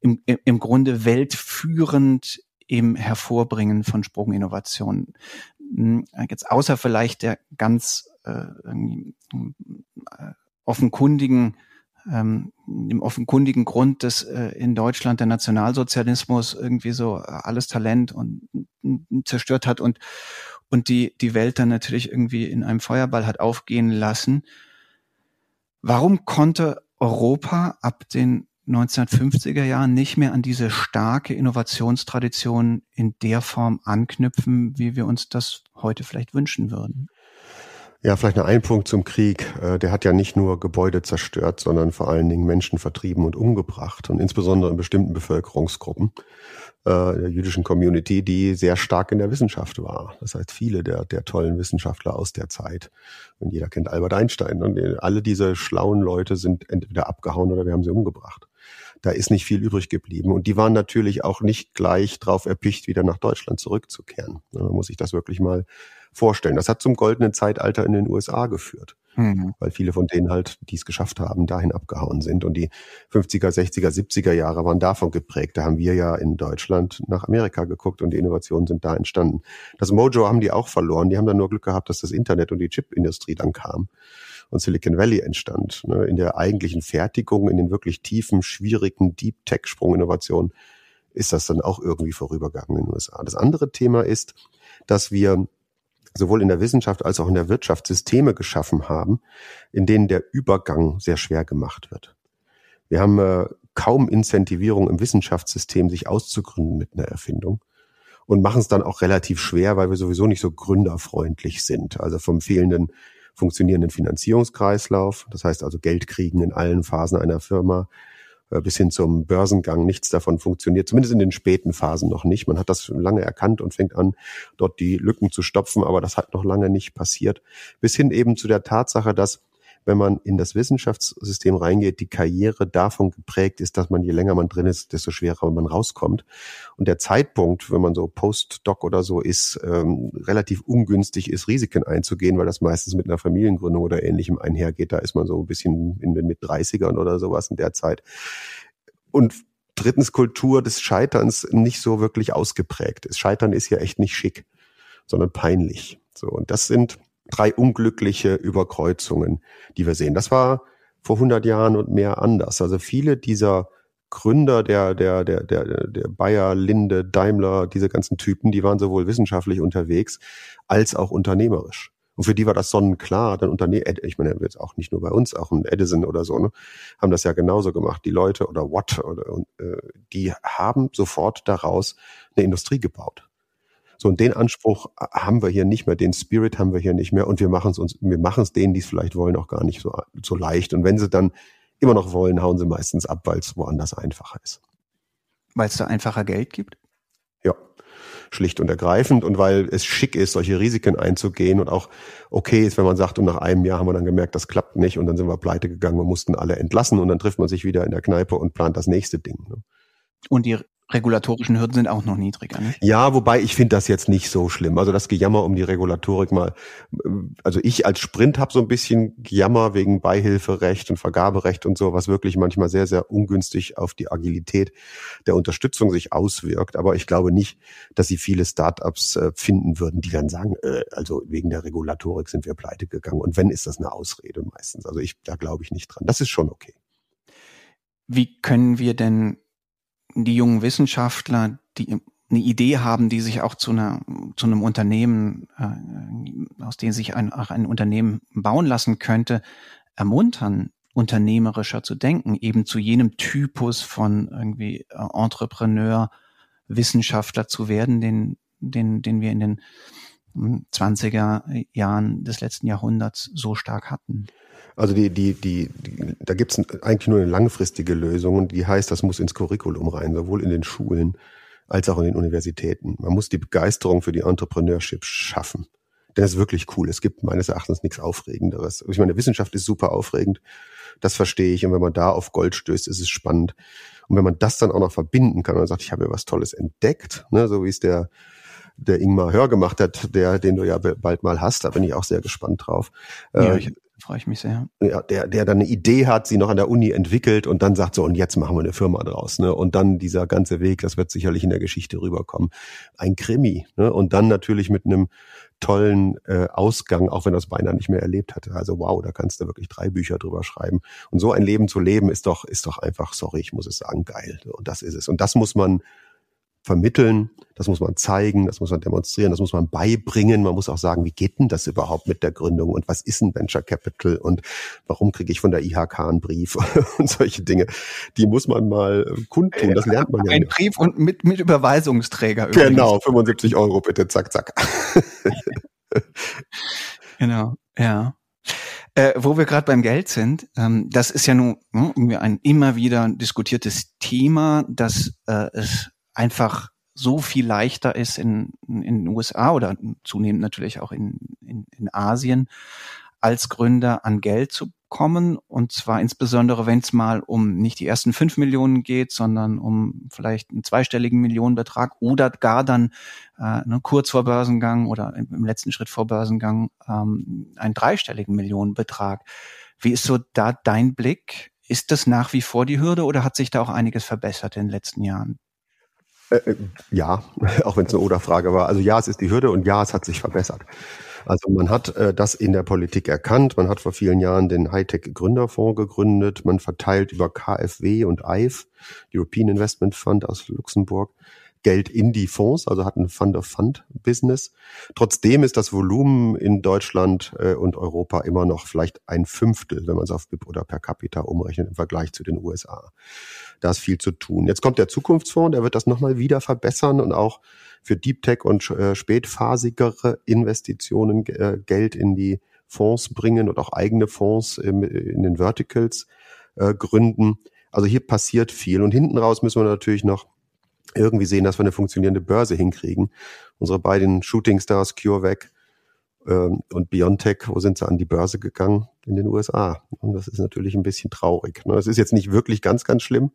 im, im Grunde weltführend im Hervorbringen von Sprunginnovationen. Hm, jetzt außer vielleicht der ganz äh, äh, offenkundigen ähm, dem offenkundigen Grund, dass äh, in Deutschland der Nationalsozialismus irgendwie so alles Talent und, und zerstört hat und und die, die Welt dann natürlich irgendwie in einem Feuerball hat aufgehen lassen. Warum konnte Europa ab den 1950er Jahren nicht mehr an diese starke Innovationstradition in der Form anknüpfen, wie wir uns das heute vielleicht wünschen würden? Ja, vielleicht noch ein Punkt zum Krieg. Äh, der hat ja nicht nur Gebäude zerstört, sondern vor allen Dingen Menschen vertrieben und umgebracht und insbesondere in bestimmten Bevölkerungsgruppen äh, der jüdischen Community, die sehr stark in der Wissenschaft war. Das heißt, viele der, der tollen Wissenschaftler aus der Zeit. Und jeder kennt Albert Einstein. Und alle diese schlauen Leute sind entweder abgehauen oder wir haben sie umgebracht. Da ist nicht viel übrig geblieben. Und die waren natürlich auch nicht gleich drauf erpicht, wieder nach Deutschland zurückzukehren. Man muss sich das wirklich mal vorstellen. Das hat zum goldenen Zeitalter in den USA geführt. Mhm. Weil viele von denen halt, die es geschafft haben, dahin abgehauen sind. Und die 50er, 60er, 70er Jahre waren davon geprägt. Da haben wir ja in Deutschland nach Amerika geguckt und die Innovationen sind da entstanden. Das Mojo haben die auch verloren. Die haben dann nur Glück gehabt, dass das Internet und die Chipindustrie dann kam und Silicon Valley entstand. Ne? In der eigentlichen Fertigung, in den wirklich tiefen, schwierigen Deep Tech Sprunginnovationen ist das dann auch irgendwie vorübergegangen in den USA. Das andere Thema ist, dass wir sowohl in der Wissenschaft als auch in der Wirtschaft Systeme geschaffen haben, in denen der Übergang sehr schwer gemacht wird. Wir haben äh, kaum Incentivierung im Wissenschaftssystem, sich auszugründen mit einer Erfindung und machen es dann auch relativ schwer, weil wir sowieso nicht so gründerfreundlich sind. Also vom fehlenden funktionierenden Finanzierungskreislauf, das heißt also Geld kriegen in allen Phasen einer Firma, bis hin zum Börsengang. Nichts davon funktioniert, zumindest in den späten Phasen noch nicht. Man hat das lange erkannt und fängt an, dort die Lücken zu stopfen, aber das hat noch lange nicht passiert. Bis hin eben zu der Tatsache, dass wenn man in das Wissenschaftssystem reingeht, die Karriere davon geprägt ist, dass man je länger man drin ist, desto schwerer man rauskommt. Und der Zeitpunkt, wenn man so Postdoc oder so ist, ähm, relativ ungünstig ist, Risiken einzugehen, weil das meistens mit einer Familiengründung oder ähnlichem einhergeht. Da ist man so ein bisschen in den mit 30ern oder sowas in der Zeit. Und drittens Kultur des Scheiterns nicht so wirklich ausgeprägt ist. Scheitern ist ja echt nicht schick, sondern peinlich. So, und das sind drei unglückliche Überkreuzungen, die wir sehen. Das war vor 100 Jahren und mehr anders. Also viele dieser Gründer der, der, der, der, der Bayer, Linde, Daimler, diese ganzen Typen, die waren sowohl wissenschaftlich unterwegs als auch unternehmerisch. Und für die war das sonnenklar. Dann Unternehmen, ich meine, jetzt auch nicht nur bei uns, auch ein Edison oder so, ne, haben das ja genauso gemacht. Die Leute oder Watt oder äh, die haben sofort daraus eine Industrie gebaut. So, und den Anspruch haben wir hier nicht mehr, den Spirit haben wir hier nicht mehr und wir machen es uns, wir machen es denen, die es vielleicht wollen, auch gar nicht so, so leicht. Und wenn sie dann immer noch wollen, hauen sie meistens ab, weil es woanders einfacher ist. Weil es da einfacher Geld gibt? Ja, schlicht und ergreifend und weil es schick ist, solche Risiken einzugehen und auch okay ist, wenn man sagt, und nach einem Jahr haben wir dann gemerkt, das klappt nicht und dann sind wir pleite gegangen und mussten alle entlassen und dann trifft man sich wieder in der Kneipe und plant das nächste Ding. Ne? Und die regulatorischen Hürden sind auch noch niedriger. Ne? Ja, wobei ich finde das jetzt nicht so schlimm. Also das Gejammer um die Regulatorik mal. Also ich als Sprint habe so ein bisschen Gejammer wegen Beihilferecht und Vergaberecht und so, was wirklich manchmal sehr, sehr ungünstig auf die Agilität der Unterstützung sich auswirkt. Aber ich glaube nicht, dass sie viele Startups äh, finden würden, die dann sagen, äh, also wegen der Regulatorik sind wir pleite gegangen. Und wenn, ist das eine Ausrede meistens. Also ich, da glaube ich nicht dran. Das ist schon okay. Wie können wir denn die jungen Wissenschaftler, die eine Idee haben, die sich auch zu einer zu einem Unternehmen, äh, aus dem sich ein, auch ein Unternehmen bauen lassen könnte, ermuntern, unternehmerischer zu denken, eben zu jenem Typus von irgendwie äh, Entrepreneur, Wissenschaftler zu werden, den, den, den wir in den 20er hm, Jahren des letzten Jahrhunderts so stark hatten. Also die, die, die, die da gibt es eigentlich nur eine langfristige Lösung und die heißt, das muss ins Curriculum rein, sowohl in den Schulen als auch in den Universitäten. Man muss die Begeisterung für die Entrepreneurship schaffen. Denn es ist wirklich cool. Es gibt meines Erachtens nichts Aufregenderes. Ich meine, Wissenschaft ist super aufregend. Das verstehe ich. Und wenn man da auf Gold stößt, ist es spannend. Und wenn man das dann auch noch verbinden kann und sagt, ich habe ja was Tolles entdeckt, ne, so wie es der der Ingmar Hör gemacht hat, der, den du ja bald mal hast, da bin ich auch sehr gespannt drauf. Ja, äh, ich, freue ich mich sehr. Ja, der, der dann eine Idee hat, sie noch an der Uni entwickelt und dann sagt so, und jetzt machen wir eine Firma draus. Ne? Und dann dieser ganze Weg, das wird sicherlich in der Geschichte rüberkommen. Ein Krimi. Ne? Und dann natürlich mit einem tollen äh, Ausgang, auch wenn es beinahe nicht mehr erlebt hatte. Also wow, da kannst du wirklich drei Bücher drüber schreiben. Und so ein Leben zu leben, ist doch, ist doch einfach, sorry, ich muss es sagen, geil. Und das ist es. Und das muss man vermitteln, das muss man zeigen, das muss man demonstrieren, das muss man beibringen. Man muss auch sagen, wie geht denn das überhaupt mit der Gründung und was ist ein Venture Capital und warum kriege ich von der IHK einen Brief [LAUGHS] und solche Dinge. Die muss man mal kundtun, das lernt man ja. Ein Brief und mit, mit Überweisungsträger. Übrigens. Genau, 75 Euro bitte, zack, zack. [LAUGHS] genau, ja. Äh, wo wir gerade beim Geld sind, ähm, das ist ja nun ne, ein immer wieder diskutiertes Thema, dass äh, es einfach so viel leichter ist in, in den USA oder zunehmend natürlich auch in, in, in Asien als Gründer an Geld zu kommen. Und zwar insbesondere, wenn es mal um nicht die ersten fünf Millionen geht, sondern um vielleicht einen zweistelligen Millionenbetrag oder gar dann äh, ne, kurz vor Börsengang oder im letzten Schritt vor Börsengang ähm, einen dreistelligen Millionenbetrag. Wie ist so da dein Blick? Ist das nach wie vor die Hürde oder hat sich da auch einiges verbessert in den letzten Jahren? Äh, äh, ja, [LAUGHS] auch wenn es eine Oder-Frage war. Also ja, es ist die Hürde und ja, es hat sich verbessert. Also man hat äh, das in der Politik erkannt. Man hat vor vielen Jahren den Hightech-Gründerfonds gegründet. Man verteilt über KfW und EIF, European Investment Fund aus Luxemburg, Geld in die Fonds, also hat ein Fund-of-Fund-Business. Trotzdem ist das Volumen in Deutschland äh, und Europa immer noch vielleicht ein Fünftel, wenn man es auf BIP oder per capita umrechnet im Vergleich zu den USA. Da ist viel zu tun. Jetzt kommt der Zukunftsfonds, der wird das nochmal wieder verbessern und auch für Deep Tech und äh, spätphasigere Investitionen äh, Geld in die Fonds bringen und auch eigene Fonds in den Verticals äh, gründen. Also hier passiert viel. Und hinten raus müssen wir natürlich noch irgendwie sehen, dass wir eine funktionierende Börse hinkriegen. Unsere beiden Shooting Stars, CureVac ähm, und BioNTech, wo sind sie an die Börse gegangen? in den USA. Und das ist natürlich ein bisschen traurig. Es ist jetzt nicht wirklich ganz, ganz schlimm,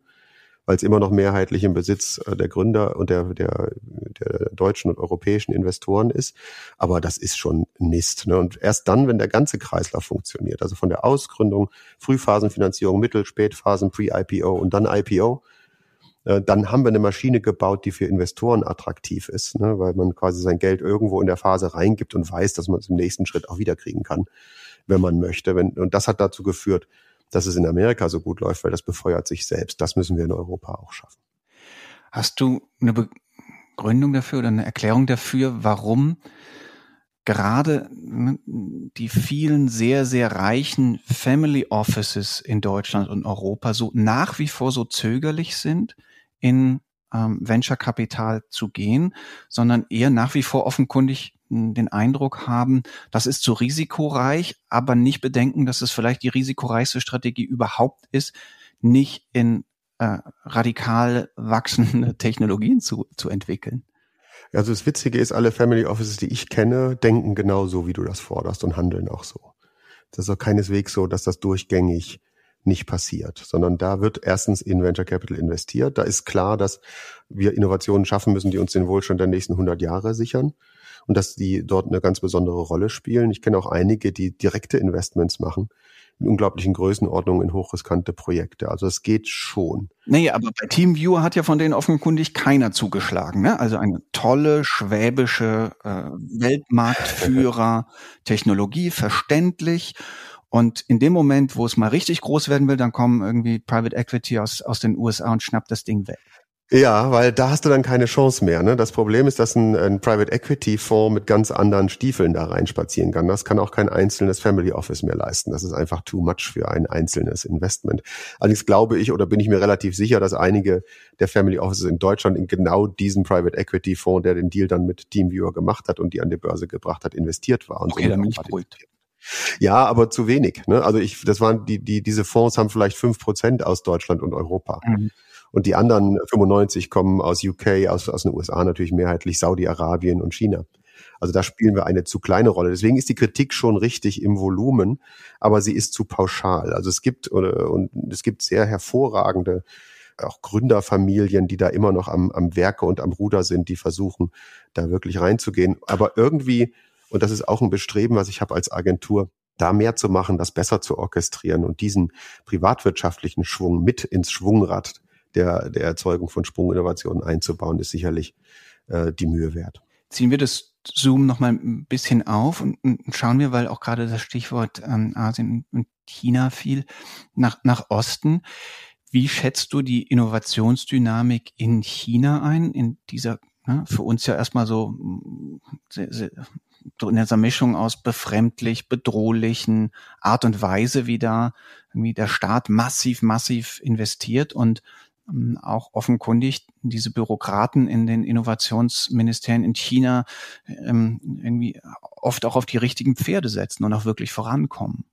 weil es immer noch mehrheitlich im Besitz äh, der Gründer und der, der, der deutschen und europäischen Investoren ist. Aber das ist schon Mist. Ne? Und erst dann, wenn der ganze Kreislauf funktioniert, also von der Ausgründung, Frühphasenfinanzierung, Mittel-, Spätphasen, Pre-IPO und dann IPO, dann haben wir eine Maschine gebaut, die für Investoren attraktiv ist, ne? weil man quasi sein Geld irgendwo in der Phase reingibt und weiß, dass man es im nächsten Schritt auch wiederkriegen kann, wenn man möchte. Wenn, und das hat dazu geführt, dass es in Amerika so gut läuft, weil das befeuert sich selbst. Das müssen wir in Europa auch schaffen. Hast du eine Begründung dafür oder eine Erklärung dafür, warum gerade ne, die vielen sehr, sehr reichen Family Offices in Deutschland und Europa so nach wie vor so zögerlich sind, in ähm, Venture Kapital zu gehen, sondern eher nach wie vor offenkundig den Eindruck haben, das ist zu risikoreich, aber nicht bedenken, dass es vielleicht die risikoreichste Strategie überhaupt ist, nicht in äh, radikal wachsende [LAUGHS] Technologien zu, zu entwickeln. Also das Witzige ist, alle Family Offices, die ich kenne, denken genau so, wie du das forderst und handeln auch so. Das ist auch keineswegs so, dass das durchgängig nicht passiert, sondern da wird erstens in Venture Capital investiert. Da ist klar, dass wir Innovationen schaffen müssen, die uns den Wohlstand der nächsten 100 Jahre sichern und dass die dort eine ganz besondere Rolle spielen. Ich kenne auch einige, die direkte Investments machen in unglaublichen Größenordnungen in hochriskante Projekte. Also es geht schon. Nee, aber bei Teamviewer hat ja von denen offenkundig keiner zugeschlagen. Ne? Also eine tolle schwäbische äh, Weltmarktführer, [LAUGHS] Technologie, verständlich. Und in dem Moment, wo es mal richtig groß werden will, dann kommen irgendwie Private Equity aus, aus den USA und schnappt das Ding weg. Ja, weil da hast du dann keine Chance mehr. Ne? Das Problem ist, dass ein, ein Private Equity Fonds mit ganz anderen Stiefeln da reinspazieren kann. Das kann auch kein einzelnes Family Office mehr leisten. Das ist einfach too much für ein einzelnes Investment. Allerdings glaube ich oder bin ich mir relativ sicher, dass einige der Family Offices in Deutschland in genau diesen Private Equity Fonds, der den Deal dann mit Teamviewer gemacht hat und die an die Börse gebracht hat, investiert war. Und okay, dann bin ich beruhigt. Ja, aber zu wenig. Ne? Also ich, das waren die, die, diese Fonds haben vielleicht fünf Prozent aus Deutschland und Europa. Mhm. Und die anderen 95 kommen aus UK, aus, aus den USA natürlich mehrheitlich Saudi-Arabien und China. Also da spielen wir eine zu kleine Rolle. Deswegen ist die Kritik schon richtig im Volumen, aber sie ist zu pauschal. Also es gibt und es gibt sehr hervorragende auch Gründerfamilien, die da immer noch am, am Werke und am Ruder sind, die versuchen, da wirklich reinzugehen. Aber irgendwie, und das ist auch ein Bestreben, was ich habe als Agentur, da mehr zu machen, das besser zu orchestrieren und diesen privatwirtschaftlichen Schwung mit ins Schwungrad der, der Erzeugung von Sprunginnovationen einzubauen, ist sicherlich äh, die Mühe wert. Ziehen wir das Zoom noch mal ein bisschen auf und, und schauen wir, weil auch gerade das Stichwort ähm, Asien und China fiel, nach, nach Osten. Wie schätzt du die Innovationsdynamik in China ein, in dieser ne, für uns ja erstmal so sehr, sehr, in dieser Mischung aus befremdlich, bedrohlichen Art und Weise, wie da irgendwie der Staat massiv, massiv investiert und ähm, auch offenkundig diese Bürokraten in den Innovationsministerien in China ähm, irgendwie oft auch auf die richtigen Pferde setzen und auch wirklich vorankommen.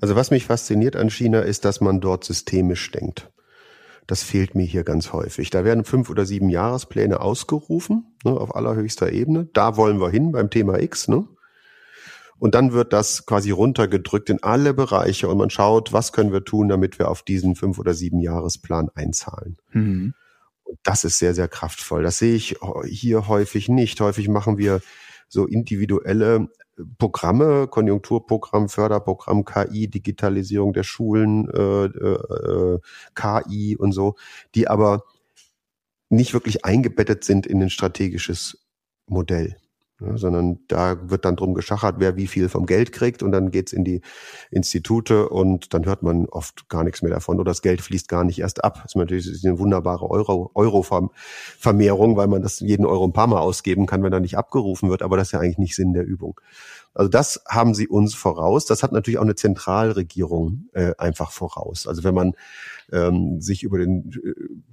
Also was mich fasziniert an China ist, dass man dort systemisch denkt. Das fehlt mir hier ganz häufig. Da werden fünf oder sieben Jahrespläne ausgerufen, ne, auf allerhöchster Ebene. Da wollen wir hin beim Thema X. Ne? Und dann wird das quasi runtergedrückt in alle Bereiche und man schaut, was können wir tun, damit wir auf diesen fünf oder sieben Jahresplan einzahlen. Mhm. Und das ist sehr, sehr kraftvoll. Das sehe ich hier häufig nicht. Häufig machen wir so individuelle Programme, Konjunkturprogramm, Förderprogramm, KI, Digitalisierung der Schulen, äh, äh, KI und so, die aber nicht wirklich eingebettet sind in ein strategisches Modell. Ja, sondern da wird dann drum geschachert, wer wie viel vom Geld kriegt und dann geht's in die Institute und dann hört man oft gar nichts mehr davon oder das Geld fließt gar nicht erst ab. Das ist natürlich eine wunderbare Euro, Euro-Vermehrung, weil man das jeden Euro ein paar Mal ausgeben kann, wenn er nicht abgerufen wird, aber das ist ja eigentlich nicht Sinn der Übung. Also das haben sie uns voraus. Das hat natürlich auch eine Zentralregierung äh, einfach voraus. Also wenn man ähm, sich über den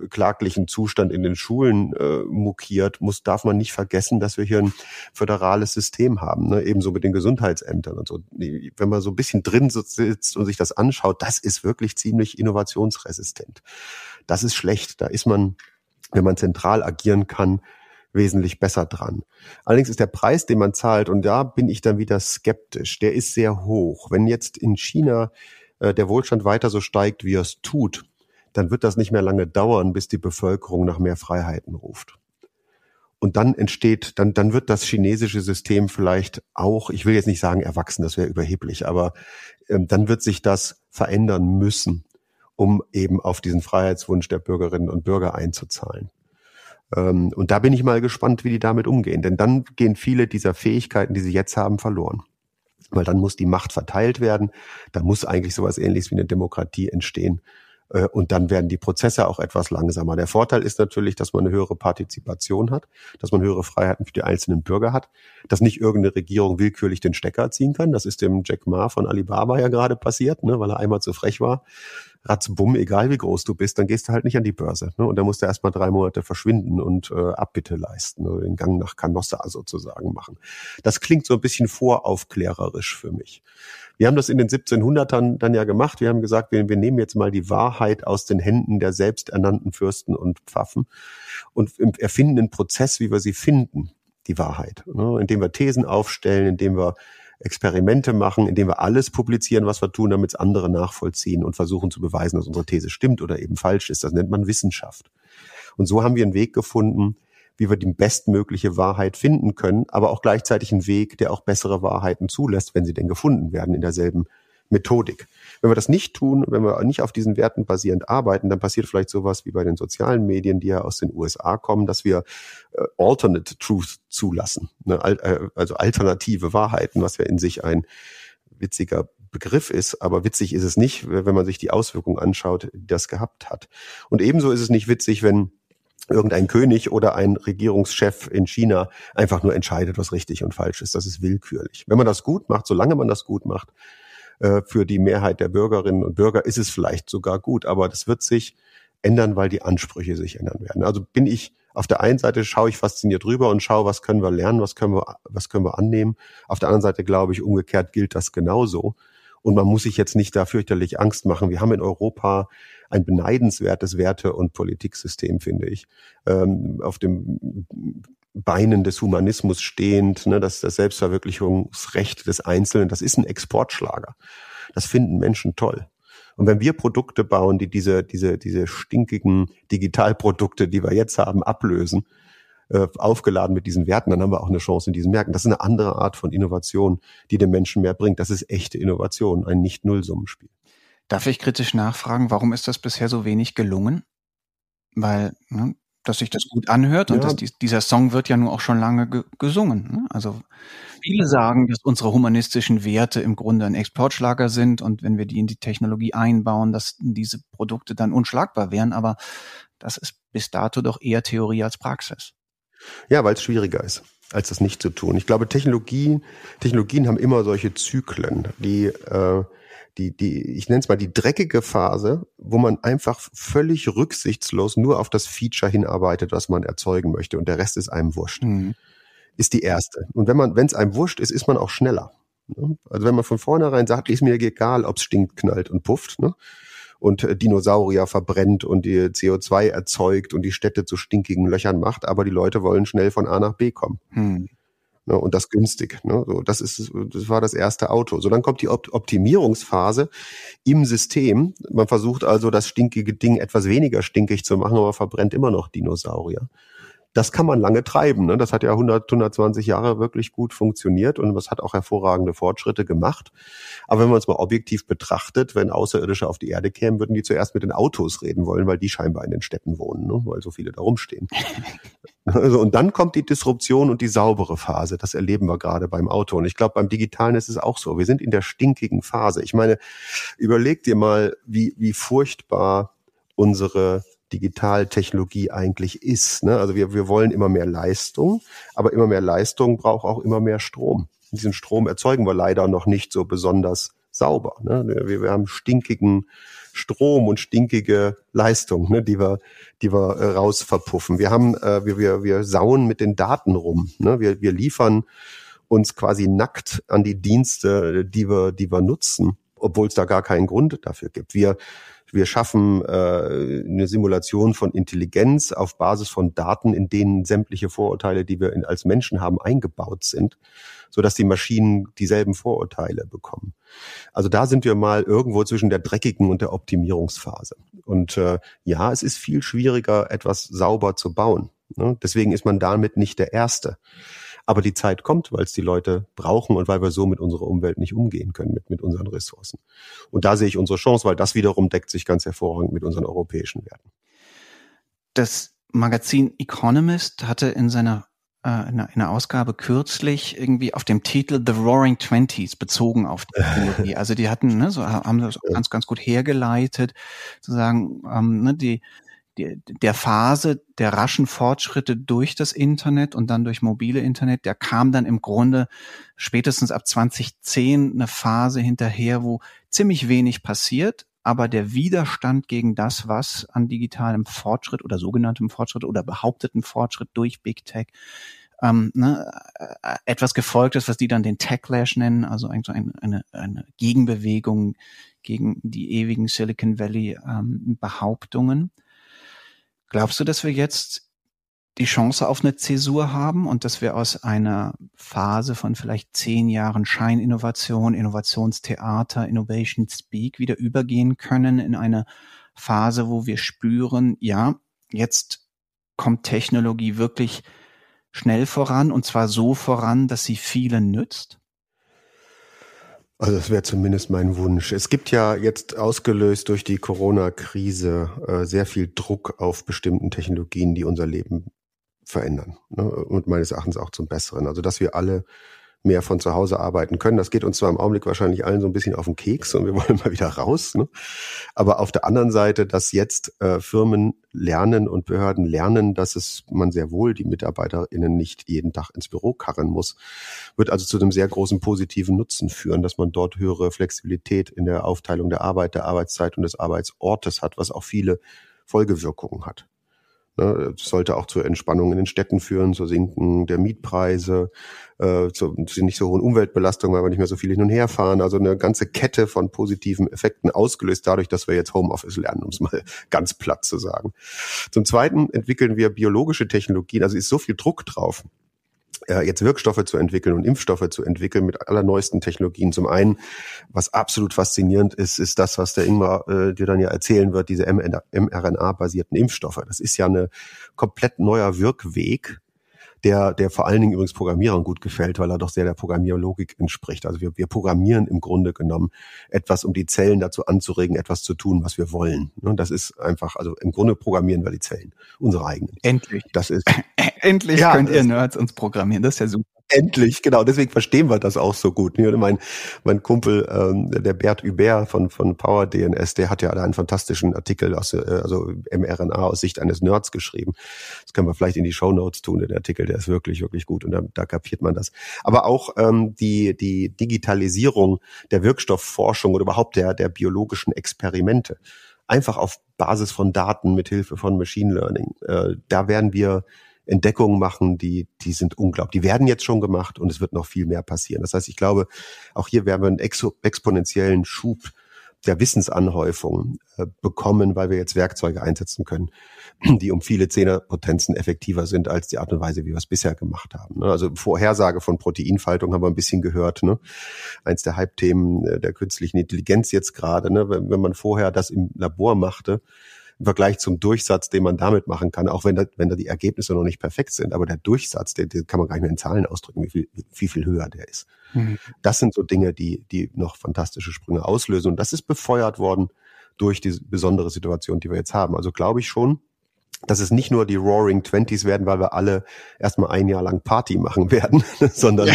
äh, klaglichen Zustand in den Schulen äh, mokiert, muss, darf man nicht vergessen, dass wir hier ein föderales System haben, ne? ebenso mit den Gesundheitsämtern und so. Wenn man so ein bisschen drin sitzt und sich das anschaut, das ist wirklich ziemlich innovationsresistent. Das ist schlecht. Da ist man, wenn man zentral agieren kann, wesentlich besser dran. Allerdings ist der Preis, den man zahlt, und da bin ich dann wieder skeptisch, der ist sehr hoch. Wenn jetzt in China äh, der Wohlstand weiter so steigt, wie er es tut, dann wird das nicht mehr lange dauern, bis die Bevölkerung nach mehr Freiheiten ruft. Und dann entsteht, dann, dann wird das chinesische System vielleicht auch, ich will jetzt nicht sagen erwachsen, das wäre überheblich, aber ähm, dann wird sich das verändern müssen, um eben auf diesen Freiheitswunsch der Bürgerinnen und Bürger einzuzahlen. Ähm, und da bin ich mal gespannt, wie die damit umgehen. Denn dann gehen viele dieser Fähigkeiten, die sie jetzt haben, verloren. Weil dann muss die Macht verteilt werden. Da muss eigentlich sowas ähnliches wie eine Demokratie entstehen. Äh, und dann werden die Prozesse auch etwas langsamer. Der Vorteil ist natürlich, dass man eine höhere Partizipation hat, dass man höhere Freiheiten für die einzelnen Bürger hat, dass nicht irgendeine Regierung willkürlich den Stecker ziehen kann. Das ist dem Jack Ma von Alibaba ja gerade passiert, ne, weil er einmal zu frech war. Ratzbumm, egal wie groß du bist, dann gehst du halt nicht an die Börse. Ne? Und dann musst du erstmal drei Monate verschwinden und äh, Abbitte leisten, ne? den Gang nach Canossa sozusagen machen. Das klingt so ein bisschen voraufklärerisch für mich. Wir haben das in den 1700ern dann ja gemacht. Wir haben gesagt, wir, wir nehmen jetzt mal die Wahrheit aus den Händen der selbsternannten Fürsten und Pfaffen und erfinden einen Prozess, wie wir sie finden, die Wahrheit. Ne? Indem wir Thesen aufstellen, indem wir Experimente machen, indem wir alles publizieren, was wir tun, damit es andere nachvollziehen und versuchen zu beweisen, dass unsere These stimmt oder eben falsch ist. Das nennt man Wissenschaft. Und so haben wir einen Weg gefunden, wie wir die bestmögliche Wahrheit finden können, aber auch gleichzeitig einen Weg, der auch bessere Wahrheiten zulässt, wenn sie denn gefunden werden in derselben Methodik. Wenn wir das nicht tun, wenn wir nicht auf diesen Werten basierend arbeiten, dann passiert vielleicht sowas wie bei den sozialen Medien, die ja aus den USA kommen, dass wir äh, Alternate Truth zulassen, ne? Äh, also alternative Wahrheiten, was ja in sich ein witziger Begriff ist, aber witzig ist es nicht, wenn man sich die Auswirkungen anschaut, die das gehabt hat. Und ebenso ist es nicht witzig, wenn irgendein König oder ein Regierungschef in China einfach nur entscheidet, was richtig und falsch ist. Das ist willkürlich. Wenn man das gut macht, solange man das gut macht, für die Mehrheit der Bürgerinnen und Bürger ist es vielleicht sogar gut, aber das wird sich ändern, weil die Ansprüche sich ändern werden. Also bin ich auf der einen Seite schaue ich fasziniert rüber und schaue, was können wir lernen, was können wir, was können wir annehmen. Auf der anderen Seite glaube ich, umgekehrt gilt das genauso. Und man muss sich jetzt nicht da fürchterlich Angst machen. Wir haben in Europa ein beneidenswertes Werte- und Politiksystem, finde ich, ähm, auf dem Beinen des Humanismus stehend, ne, das, das Selbstverwirklichungsrecht des Einzelnen, das ist ein Exportschlager. Das finden Menschen toll. Und wenn wir Produkte bauen, die diese, diese, diese stinkigen Digitalprodukte, die wir jetzt haben, ablösen, äh, aufgeladen mit diesen Werten, dann haben wir auch eine Chance in diesen Märkten. Das ist eine andere Art von Innovation, die den Menschen mehr bringt. Das ist echte Innovation, ein Nicht-Nullsummenspiel. Darf ich kritisch nachfragen, warum ist das bisher so wenig gelungen? Weil, ne, dass sich das gut anhört und dass die, dieser Song wird ja nur auch schon lange ge gesungen. Ne? Also viele sagen, dass unsere humanistischen Werte im Grunde ein Exportschlager sind und wenn wir die in die Technologie einbauen, dass diese Produkte dann unschlagbar wären. Aber das ist bis dato doch eher Theorie als Praxis. Ja, weil es schwieriger ist, als das nicht zu tun. Ich glaube, Technologien, Technologien haben immer solche Zyklen, die, äh, die, die, ich nenne es mal die dreckige Phase, wo man einfach völlig rücksichtslos nur auf das Feature hinarbeitet, was man erzeugen möchte, und der Rest ist einem wurscht. Mhm. Ist die erste. Und wenn man, wenn es einem wurscht ist, ist man auch schneller. Ne? Also wenn man von vornherein sagt, ist mir egal, ob es stinkt, knallt und pufft, ne? und äh, Dinosaurier verbrennt und die CO2 erzeugt und die Städte zu stinkigen Löchern macht, aber die Leute wollen schnell von A nach B kommen. Hm. Ne, und das günstig. Ne? So, das ist, das war das erste Auto. So, dann kommt die Optimierungsphase im System. Man versucht also, das stinkige Ding etwas weniger stinkig zu machen, aber verbrennt immer noch Dinosaurier das kann man lange treiben. Ne? Das hat ja 100, 120 Jahre wirklich gut funktioniert und das hat auch hervorragende Fortschritte gemacht. Aber wenn man es mal objektiv betrachtet, wenn Außerirdische auf die Erde kämen, würden die zuerst mit den Autos reden wollen, weil die scheinbar in den Städten wohnen, ne? weil so viele da rumstehen. [LAUGHS] also, und dann kommt die Disruption und die saubere Phase. Das erleben wir gerade beim Auto. Und ich glaube, beim Digitalen ist es auch so. Wir sind in der stinkigen Phase. Ich meine, überleg dir mal, wie, wie furchtbar unsere Digitaltechnologie eigentlich ist. Ne? Also wir, wir wollen immer mehr Leistung, aber immer mehr Leistung braucht auch immer mehr Strom. Und diesen Strom erzeugen wir leider noch nicht so besonders sauber. Ne? Wir, wir haben stinkigen Strom und stinkige Leistung, ne, die wir, die wir äh, raus verpuffen. Wir haben, äh, wir, wir, wir sauen mit den Daten rum. Ne? Wir, wir liefern uns quasi nackt an die Dienste, die wir, die wir nutzen, obwohl es da gar keinen Grund dafür gibt. Wir Wir schaffen äh, eine Simulation von Intelligenz auf Basis von Daten, in denen sämtliche Vorurteile, die wir in, als Menschen haben, eingebaut sind, so dass die Maschinen dieselben Vorurteile bekommen. Also da sind wir mal irgendwo zwischen der dreckigen und der Optimierungsphase. Und äh, ja, es ist viel schwieriger, etwas sauber zu bauen. Ne? Deswegen ist man damit nicht der Erste. Aber die Zeit kommt, weil es die Leute brauchen und weil wir so mit unserer Umwelt nicht umgehen können, mit, mit unseren Ressourcen. Und da sehe ich unsere Chance, weil das wiederum deckt sich ganz hervorragend mit unseren europäischen Werten. Das Magazin Economist hatte in seiner äh, in einer Ausgabe kürzlich irgendwie auf dem Titel The Roaring Twenties bezogen auf die [LAUGHS] Theorie. Also die hatten, ne, so haben das ganz, ganz gut hergeleitet, zu sagen, ähm, ne, die der Phase der raschen Fortschritte durch das Internet und dann durch mobile Internet, der kam dann im Grunde spätestens ab 2010 eine Phase hinterher, wo ziemlich wenig passiert, aber der Widerstand gegen das, was an digitalem Fortschritt oder sogenanntem Fortschritt oder behaupteten Fortschritt durch Big Tech ähm, ne, äh, etwas gefolgt ist, was die dann den Techlash nennen, also eine, eine, eine Gegenbewegung gegen die ewigen Silicon Valley ähm, Behauptungen. Glaubst du, dass wir jetzt die Chance auf eine Zäsur haben und dass wir aus einer Phase von vielleicht zehn Jahren Scheininnovation, Innovationstheater, Innovation Speak wieder übergehen können in eine Phase, wo wir spüren, ja, jetzt kommt Technologie wirklich schnell voran und zwar so voran, dass sie vielen nützt? Also das wäre zumindest mein Wunsch. Es gibt ja jetzt ausgelöst durch die Corona-Krise äh, sehr viel Druck auf bestimmten Technologien, die unser Leben verändern ne? und meines Erachtens auch zum Besseren. Also dass wir alle mehr von zu Hause arbeiten können. Das geht uns zwar im Augenblick wahrscheinlich allen so ein bisschen auf den Keks und wir wollen [LAUGHS] mal wieder raus. Ne? Aber auf der anderen Seite, dass jetzt äh, Firmen lernen und Behörden lernen, dass es man sehr wohl die MitarbeiterInnen nicht jeden Tag ins Büro karren muss, wird also zu einem sehr großen positiven Nutzen führen, dass man dort höhere Flexibilität in der Aufteilung der Arbeit, der Arbeitszeit und des Arbeitsortes hat, was auch viele Folgewirkungen hat. Ne, sollte auch zur Entspannung in den Städten führen, zur Sinken der Mietpreise, äh, zu, nicht so hohen Umweltbelastungen, weil wir nicht mehr so viel hin und her fahren. Also eine ganze Kette von positiven Effekten ausgelöst dadurch, dass wir jetzt Homeoffice lernen, um es mal [LAUGHS] ganz platt zu sagen. Zum Zweiten entwickeln wir biologische Technologien, also ist so viel Druck drauf jetzt Wirkstoffe zu entwickeln und Impfstoffe zu entwickeln mit allerneuesten Technologien. Zum einen, was absolut faszinierend ist, ist das, was der Ingmar äh, dir dann ja erzählen wird, diese mRNA-basierten Impfstoffe. Das ist ja eine komplett neuer Wirkweg, der, der vor allen Dingen übrigens Programmierern gut gefällt, weil er doch sehr der Programmierlogik entspricht. Also wir, wir programmieren im Grunde genommen etwas, um die Zellen dazu anzuregen, etwas zu tun, was wir wollen. Und das ist einfach, also im Grunde programmieren wir die Zellen, unsere eigenen. Endlich. Das ist. [COUGHS] Endlich ja, könnt ihr Nerds uns programmieren. Das ist ja super. Endlich, genau. Deswegen verstehen wir das auch so gut. Mein, mein Kumpel, ähm, der Bert Hubert von, von Power DNS, der hat ja da einen fantastischen Artikel aus, äh, also mRNA aus Sicht eines Nerds geschrieben. Das können wir vielleicht in die Show Notes tun, der Artikel, der ist wirklich, wirklich gut und da, da kapiert man das. Aber auch ähm, die, die Digitalisierung der Wirkstoffforschung oder überhaupt der, der biologischen Experimente. Einfach auf Basis von Daten mit Hilfe von Machine Learning. Äh, da werden wir Entdeckungen machen, die, die sind unglaublich. Die werden jetzt schon gemacht und es wird noch viel mehr passieren. Das heißt, ich glaube, auch hier werden wir einen exponentiellen Schub der Wissensanhäufung äh, bekommen, weil wir jetzt Werkzeuge einsetzen können, [CLEARS THROAT] die um viele Zehnerpotenzen effektiver sind als die Art und Weise, wie wir es bisher gemacht haben. Ne? Also Vorhersage von Proteinfaltung haben wir ein bisschen gehört. Ne? Eins der Hype-Themen äh, der künstlichen Intelligenz jetzt gerade. Ne? Wenn man vorher das im Labor machte, im Vergleich zum Durchsatz, den man damit machen kann, auch wenn da, wenn da die Ergebnisse noch nicht perfekt sind. Aber der Durchsatz, den, den kann man gar nicht mehr in Zahlen ausdrücken, wie viel, wie viel höher der ist. Mhm. Das sind so Dinge, die, die noch fantastische Sprünge auslösen. Und das ist befeuert worden durch die besondere Situation, die wir jetzt haben. Also glaube ich schon, dass es nicht nur die Roaring Twenties werden, weil wir alle erstmal ein Jahr lang Party machen [LAUGHS] werden, sondern ja.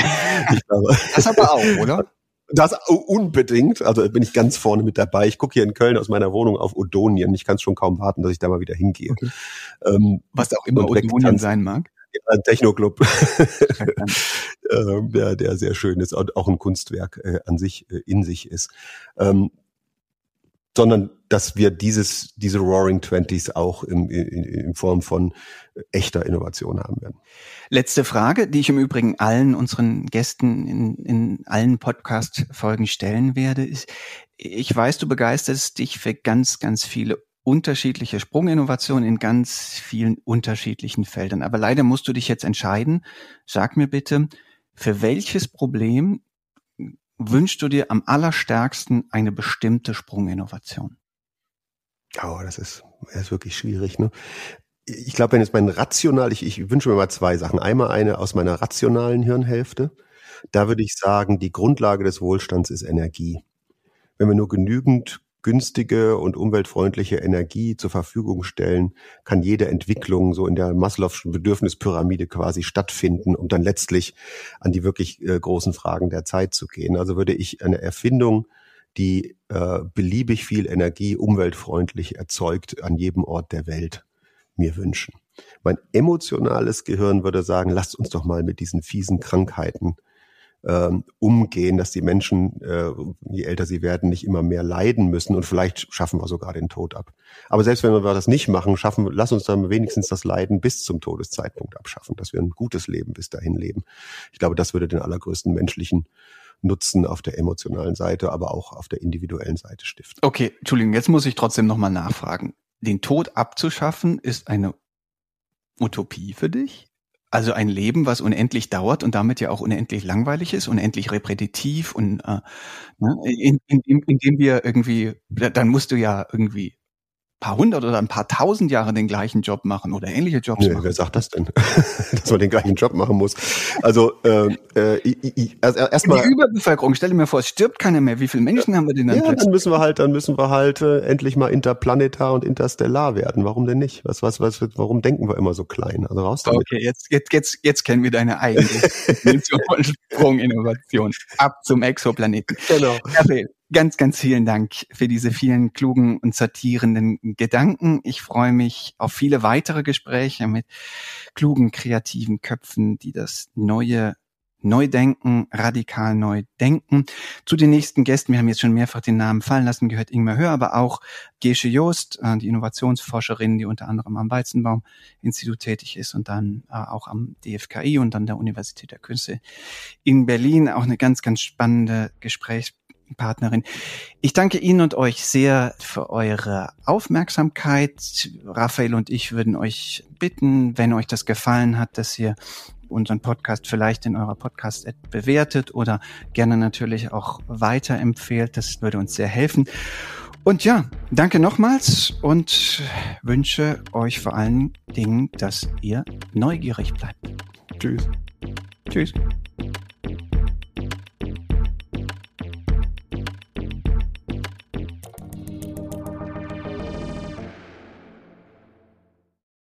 ich glaube. Das aber auch, oder? [LAUGHS] Das unbedingt. Also bin ich ganz vorne mit dabei. Ich gucke hier in Köln aus meiner Wohnung auf Odonien. Ich kann es schon kaum warten, dass ich da mal wieder hingehe. Okay. Ähm, Was auch immer Odonien sein mag. ein Technoclub, [LAUGHS] ähm, der, der sehr schön ist und auch ein Kunstwerk äh, an sich, äh, in sich ist. Ähm, sondern dass wir dieses, diese Roaring Twenties auch in, in, in Form von echter Innovation haben werden. Letzte Frage, die ich im Übrigen allen unseren Gästen in, in allen Podcast-Folgen stellen werde, ist, ich weiß, du begeisterst dich für ganz, ganz viele unterschiedliche Sprunginnovationen in ganz vielen unterschiedlichen Feldern. Aber leider musst du dich jetzt entscheiden. Sag mir bitte, für welches Problem wünschst du dir am allerstärksten eine bestimmte Sprunginnovation? Oh, das ist, das ist wirklich schwierig. Ne? Ich glaube, wenn jetzt mein rational, ich, ich wünsche mir mal zwei Sachen. Einmal eine aus meiner rationalen Hirnhälfte. Da würde ich sagen, die Grundlage des Wohlstands ist Energie. Wenn wir nur genügend günstige und umweltfreundliche Energie zur Verfügung stellen, kann jede Entwicklung so in der Maslow'schen Bedürfnispyramide quasi stattfinden, um dann letztlich an die wirklich äh, großen Fragen der Zeit zu gehen. Also würde ich eine Erfindung, die äh, beliebig viel Energie umweltfreundlich erzeugt an jedem Ort der Welt mir wünschen. Mein emotionales Gehirn würde sagen, lasst uns doch mal mit diesen fiesen Krankheiten ähm, umgehen, dass die Menschen, äh, je älter sie werden, nicht immer mehr leiden müssen und vielleicht schaffen wir sogar den Tod ab. Aber selbst wenn wir das nicht machen, schaffen, lass uns dann wenigstens das Leiden bis zum Todeszeitpunkt abschaffen, dass wir ein gutes Leben bis dahin leben. Ich glaube, das würde den allergrößten menschlichen Nutzen auf der emotionalen Seite, aber auch auf der individuellen Seite stiften. Okay, Entschuldigung, jetzt muss ich trotzdem nochmal nachfragen. Den Tod abzuschaffen ist eine Utopie für dich? Also ein Leben, was unendlich dauert und damit ja auch unendlich langweilig ist, unendlich repetitiv und äh, ne, in, in, in, indem wir irgendwie, dann musst du ja irgendwie paar hundert oder ein paar tausend Jahre den gleichen Job machen oder ähnliche Jobs nee, machen. Wer sagt das denn? [LAUGHS] Dass man den gleichen Job machen muss. Also äh, äh, also erstmal. Die Überbevölkerung, stell dir mir vor, es stirbt keiner mehr. Wie viele Menschen haben wir denn dann? Ja, plötzlich? dann müssen wir halt, dann müssen wir halt äh, endlich mal interplanetar und interstellar werden. Warum denn nicht? Was, was, was, warum denken wir immer so klein? Also raus damit. Okay, jetzt, jetzt, jetzt, jetzt kennen wir deine eigene [LAUGHS] Sprung-Innovation. Ab zum Exoplaneten. Genau. Raphael, Ganz, ganz vielen Dank für diese vielen klugen und sortierenden Gedanken. Ich freue mich auf viele weitere Gespräche mit klugen, kreativen Köpfen, die das neue Neudenken, radikal neu denken. Zu den nächsten Gästen, wir haben jetzt schon mehrfach den Namen fallen lassen, gehört Ingmar Hör, aber auch Gesche Joost, äh, die Innovationsforscherin, die unter anderem am Weizenbaum-Institut tätig ist und dann äh, auch am DFKI und dann der Universität der Künste in Berlin. Auch eine ganz, ganz spannende Gesprächs Partnerin. Ich danke Ihnen und euch sehr für eure Aufmerksamkeit. Raphael und ich würden euch bitten, wenn euch das gefallen hat, dass ihr unseren Podcast vielleicht in eurer Podcast-App bewertet oder gerne natürlich auch weiterempfehlt. Das würde uns sehr helfen. Und ja, danke nochmals und wünsche euch vor allen Dingen, dass ihr neugierig bleibt. Tschüss. Tschüss.